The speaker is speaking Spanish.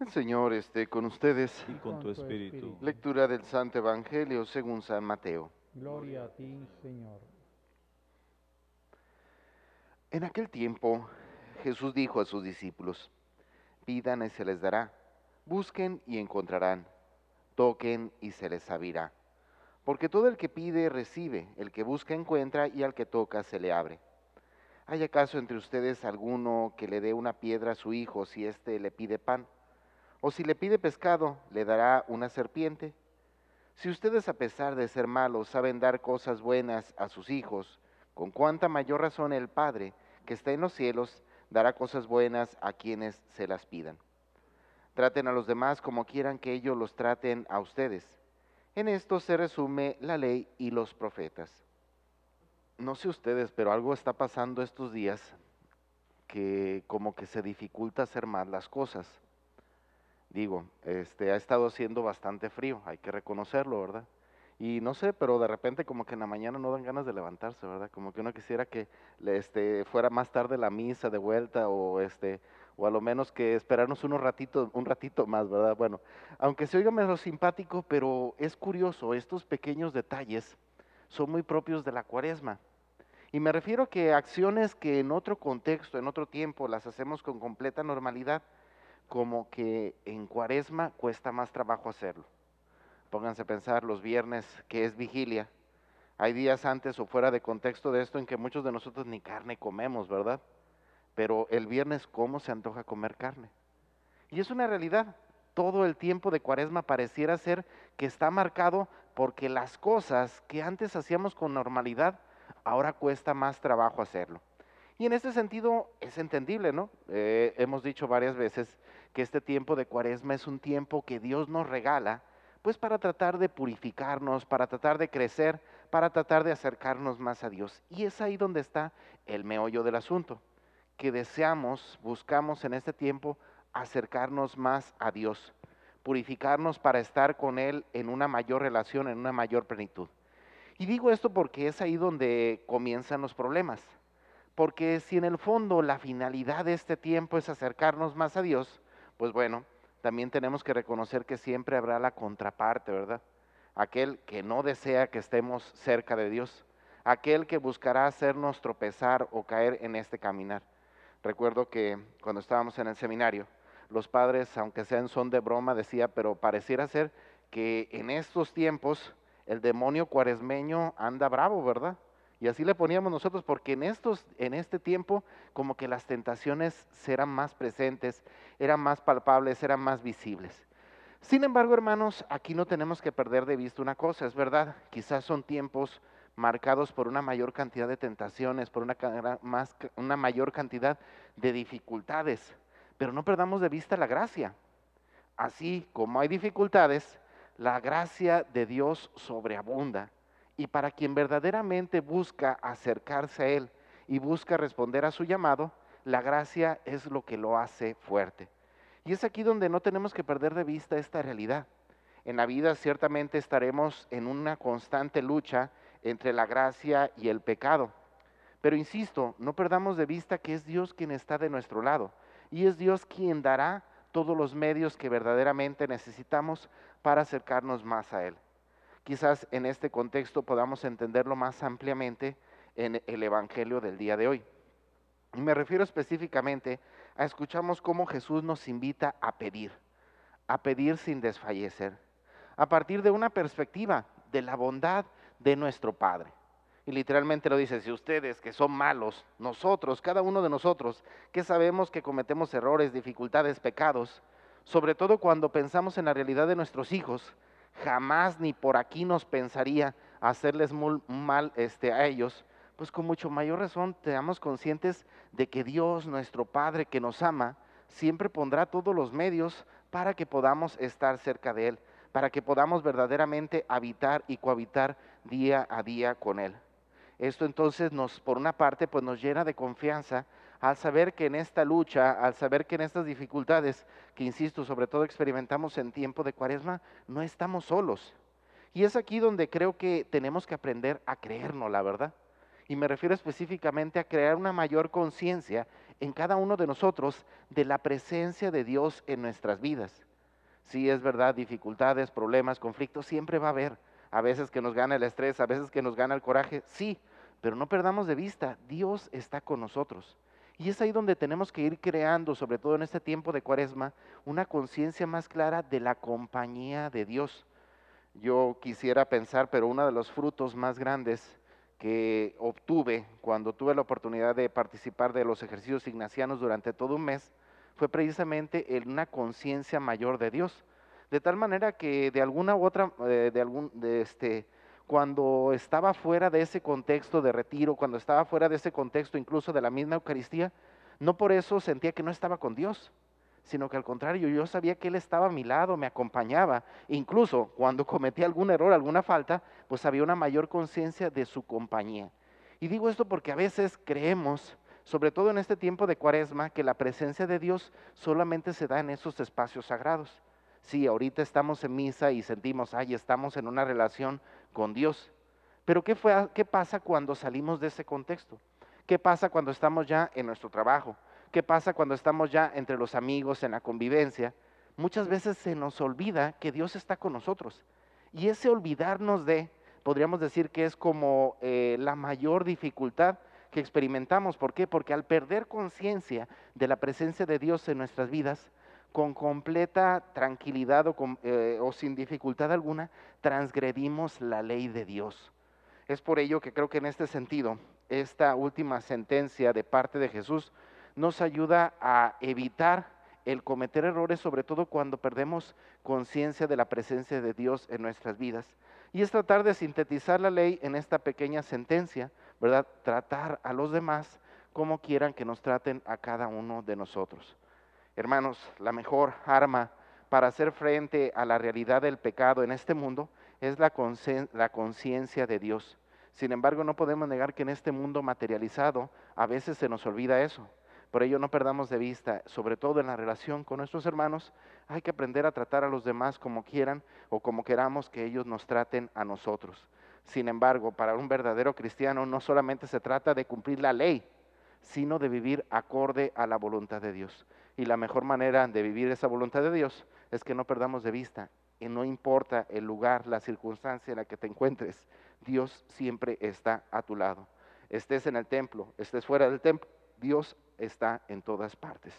El Señor esté con ustedes. y con tu espíritu. Lectura del Santo Evangelio según San Mateo. Gloria a ti, Señor. En aquel tiempo Jesús dijo a sus discípulos, pidan y se les dará, busquen y encontrarán, toquen y se les abrirá. Porque todo el que pide recibe, el que busca encuentra y al que toca se le abre. ¿Hay acaso entre ustedes alguno que le dé una piedra a su hijo si éste le pide pan? ¿O si le pide pescado, le dará una serpiente? Si ustedes a pesar de ser malos saben dar cosas buenas a sus hijos, con cuánta mayor razón el Padre que está en los cielos dará cosas buenas a quienes se las pidan. Traten a los demás como quieran que ellos los traten a ustedes. En esto se resume la ley y los profetas. No sé ustedes, pero algo está pasando estos días que como que se dificulta hacer más las cosas. Digo, este ha estado haciendo bastante frío, hay que reconocerlo, ¿verdad? Y no sé, pero de repente como que en la mañana no dan ganas de levantarse, ¿verdad? Como que uno quisiera que este, fuera más tarde la misa de vuelta o este o a lo menos que esperarnos unos ratitos, un ratito más, ¿verdad? Bueno, aunque se oiga menos simpático, pero es curioso, estos pequeños detalles son muy propios de la cuaresma. Y me refiero a que acciones que en otro contexto, en otro tiempo, las hacemos con completa normalidad, como que en cuaresma cuesta más trabajo hacerlo. Pónganse a pensar los viernes que es vigilia. Hay días antes o fuera de contexto de esto en que muchos de nosotros ni carne comemos, ¿verdad? Pero el viernes, ¿cómo se antoja comer carne? Y es una realidad. Todo el tiempo de cuaresma pareciera ser que está marcado porque las cosas que antes hacíamos con normalidad, ahora cuesta más trabajo hacerlo. Y en este sentido es entendible, ¿no? Eh, hemos dicho varias veces que este tiempo de cuaresma es un tiempo que Dios nos regala pues para tratar de purificarnos, para tratar de crecer, para tratar de acercarnos más a Dios. Y es ahí donde está el meollo del asunto, que deseamos, buscamos en este tiempo acercarnos más a Dios, purificarnos para estar con Él en una mayor relación, en una mayor plenitud. Y digo esto porque es ahí donde comienzan los problemas. Porque si en el fondo la finalidad de este tiempo es acercarnos más a Dios, pues bueno, también tenemos que reconocer que siempre habrá la contraparte, ¿verdad? Aquel que no desea que estemos cerca de Dios, aquel que buscará hacernos tropezar o caer en este caminar. Recuerdo que cuando estábamos en el seminario, los padres, aunque sean son de broma, decía, pero pareciera ser que en estos tiempos el demonio cuaresmeño anda bravo, ¿verdad? Y así le poníamos nosotros, porque en, estos, en este tiempo como que las tentaciones serán más presentes, eran más palpables, eran más visibles. Sin embargo, hermanos, aquí no tenemos que perder de vista una cosa, es verdad, quizás son tiempos marcados por una mayor cantidad de tentaciones, por una, más, una mayor cantidad de dificultades, pero no perdamos de vista la gracia. Así como hay dificultades, la gracia de Dios sobreabunda y para quien verdaderamente busca acercarse a Él y busca responder a su llamado, la gracia es lo que lo hace fuerte. Y es aquí donde no tenemos que perder de vista esta realidad. En la vida ciertamente estaremos en una constante lucha entre la gracia y el pecado. Pero insisto, no perdamos de vista que es Dios quien está de nuestro lado y es Dios quien dará todos los medios que verdaderamente necesitamos para acercarnos más a Él. Quizás en este contexto podamos entenderlo más ampliamente en el Evangelio del día de hoy. Y me refiero específicamente a escuchamos cómo Jesús nos invita a pedir, a pedir sin desfallecer, a partir de una perspectiva de la bondad de nuestro Padre. Y literalmente lo dice, si ustedes que son malos, nosotros, cada uno de nosotros, que sabemos que cometemos errores, dificultades, pecados, sobre todo cuando pensamos en la realidad de nuestros hijos, jamás ni por aquí nos pensaría hacerles mal este, a ellos, pues con mucho mayor razón seamos conscientes de que Dios, nuestro Padre que nos ama, siempre pondrá todos los medios para que podamos estar cerca de Él, para que podamos verdaderamente habitar y cohabitar día a día con Él. Esto entonces nos, por una parte, pues nos llena de confianza al saber que en esta lucha, al saber que en estas dificultades, que insisto, sobre todo experimentamos en tiempo de cuaresma, no estamos solos. Y es aquí donde creo que tenemos que aprender a creernos, la verdad. Y me refiero específicamente a crear una mayor conciencia en cada uno de nosotros de la presencia de Dios en nuestras vidas. Sí, es verdad, dificultades, problemas, conflictos, siempre va a haber. A veces que nos gana el estrés, a veces que nos gana el coraje, sí, pero no perdamos de vista, Dios está con nosotros. Y es ahí donde tenemos que ir creando, sobre todo en este tiempo de cuaresma, una conciencia más clara de la compañía de Dios. Yo quisiera pensar, pero uno de los frutos más grandes que obtuve cuando tuve la oportunidad de participar de los ejercicios ignacianos durante todo un mes fue precisamente en una conciencia mayor de Dios. De tal manera que de alguna u otra, eh, de algún, de este, cuando estaba fuera de ese contexto de retiro, cuando estaba fuera de ese contexto incluso de la misma Eucaristía, no por eso sentía que no estaba con Dios, sino que al contrario, yo sabía que Él estaba a mi lado, me acompañaba. Incluso cuando cometía algún error, alguna falta, pues había una mayor conciencia de su compañía. Y digo esto porque a veces creemos, sobre todo en este tiempo de cuaresma, que la presencia de Dios solamente se da en esos espacios sagrados. Sí, ahorita estamos en misa y sentimos, ay, estamos en una relación con Dios. Pero ¿qué, fue, ¿qué pasa cuando salimos de ese contexto? ¿Qué pasa cuando estamos ya en nuestro trabajo? ¿Qué pasa cuando estamos ya entre los amigos, en la convivencia? Muchas veces se nos olvida que Dios está con nosotros. Y ese olvidarnos de, podríamos decir que es como eh, la mayor dificultad que experimentamos. ¿Por qué? Porque al perder conciencia de la presencia de Dios en nuestras vidas, con completa tranquilidad o, eh, o, sin dificultad alguna, transgredimos la ley de Dios. Es por ello que creo que en este sentido, esta última sentencia de parte de Jesús nos ayuda a evitar el cometer errores, sobre todo cuando perdemos conciencia de la presencia de Dios en nuestras vidas. Y es tratar de sintetizar la ley en esta pequeña sentencia, ¿verdad? Tratar a los demás como quieran que nos traten a cada uno de nosotros. Hermanos, la mejor arma para hacer frente a la realidad del pecado en este mundo es la conciencia de Dios. Sin embargo, no podemos negar que en este mundo materializado a veces se nos olvida eso. Por ello no perdamos de vista, sobre todo en la relación con nuestros hermanos, hay que aprender a tratar a los demás como quieran o como queramos que ellos nos traten a nosotros. Sin embargo, para un verdadero cristiano no solamente se trata de cumplir la ley, sino de vivir acorde a la voluntad de Dios. Y la mejor manera de vivir esa voluntad de Dios es que no perdamos de vista, y no importa el lugar, la circunstancia en la que te encuentres, Dios siempre está a tu lado. Estés en el templo, estés fuera del templo, Dios está en todas partes.